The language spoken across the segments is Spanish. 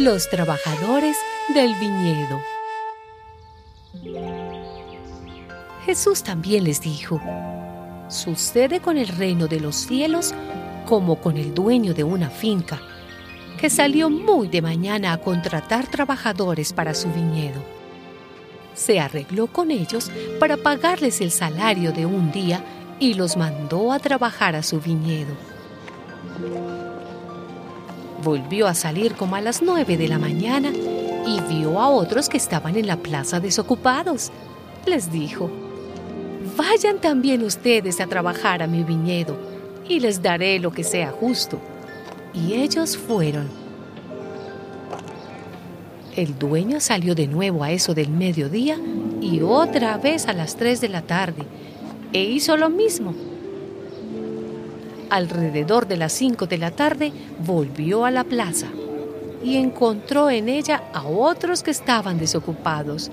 los trabajadores del viñedo. Jesús también les dijo, sucede con el reino de los cielos como con el dueño de una finca, que salió muy de mañana a contratar trabajadores para su viñedo. Se arregló con ellos para pagarles el salario de un día y los mandó a trabajar a su viñedo. Volvió a salir como a las nueve de la mañana y vio a otros que estaban en la plaza desocupados. Les dijo, Vayan también ustedes a trabajar a mi viñedo y les daré lo que sea justo. Y ellos fueron. El dueño salió de nuevo a eso del mediodía y otra vez a las tres de la tarde e hizo lo mismo. Alrededor de las cinco de la tarde volvió a la plaza y encontró en ella a otros que estaban desocupados.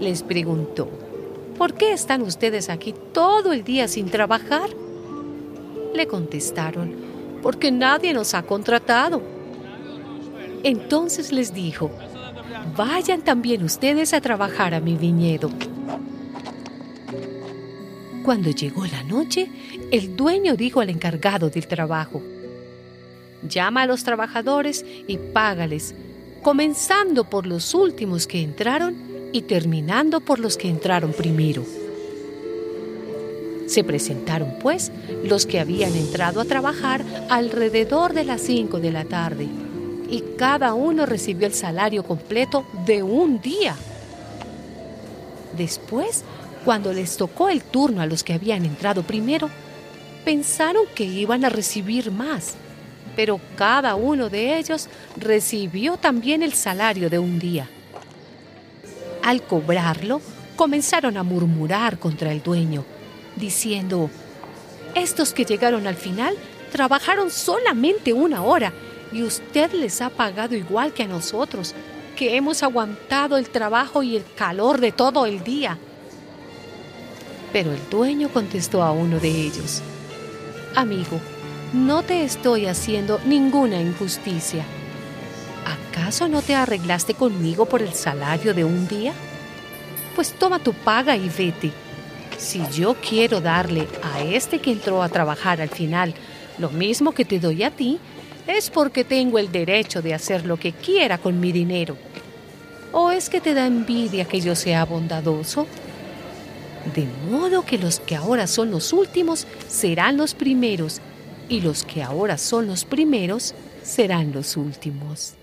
Les preguntó, ¿por qué están ustedes aquí todo el día sin trabajar? Le contestaron, porque nadie nos ha contratado. Entonces les dijo, vayan también ustedes a trabajar a mi viñedo. Cuando llegó la noche, el dueño dijo al encargado del trabajo, llama a los trabajadores y págales, comenzando por los últimos que entraron y terminando por los que entraron primero. Se presentaron, pues, los que habían entrado a trabajar alrededor de las cinco de la tarde, y cada uno recibió el salario completo de un día. Después cuando les tocó el turno a los que habían entrado primero, pensaron que iban a recibir más, pero cada uno de ellos recibió también el salario de un día. Al cobrarlo, comenzaron a murmurar contra el dueño, diciendo, estos que llegaron al final trabajaron solamente una hora y usted les ha pagado igual que a nosotros, que hemos aguantado el trabajo y el calor de todo el día. Pero el dueño contestó a uno de ellos, Amigo, no te estoy haciendo ninguna injusticia. ¿Acaso no te arreglaste conmigo por el salario de un día? Pues toma tu paga y vete. Si yo quiero darle a este que entró a trabajar al final lo mismo que te doy a ti, ¿Es porque tengo el derecho de hacer lo que quiera con mi dinero? ¿O es que te da envidia que yo sea bondadoso? De modo que los que ahora son los últimos serán los primeros y los que ahora son los primeros serán los últimos.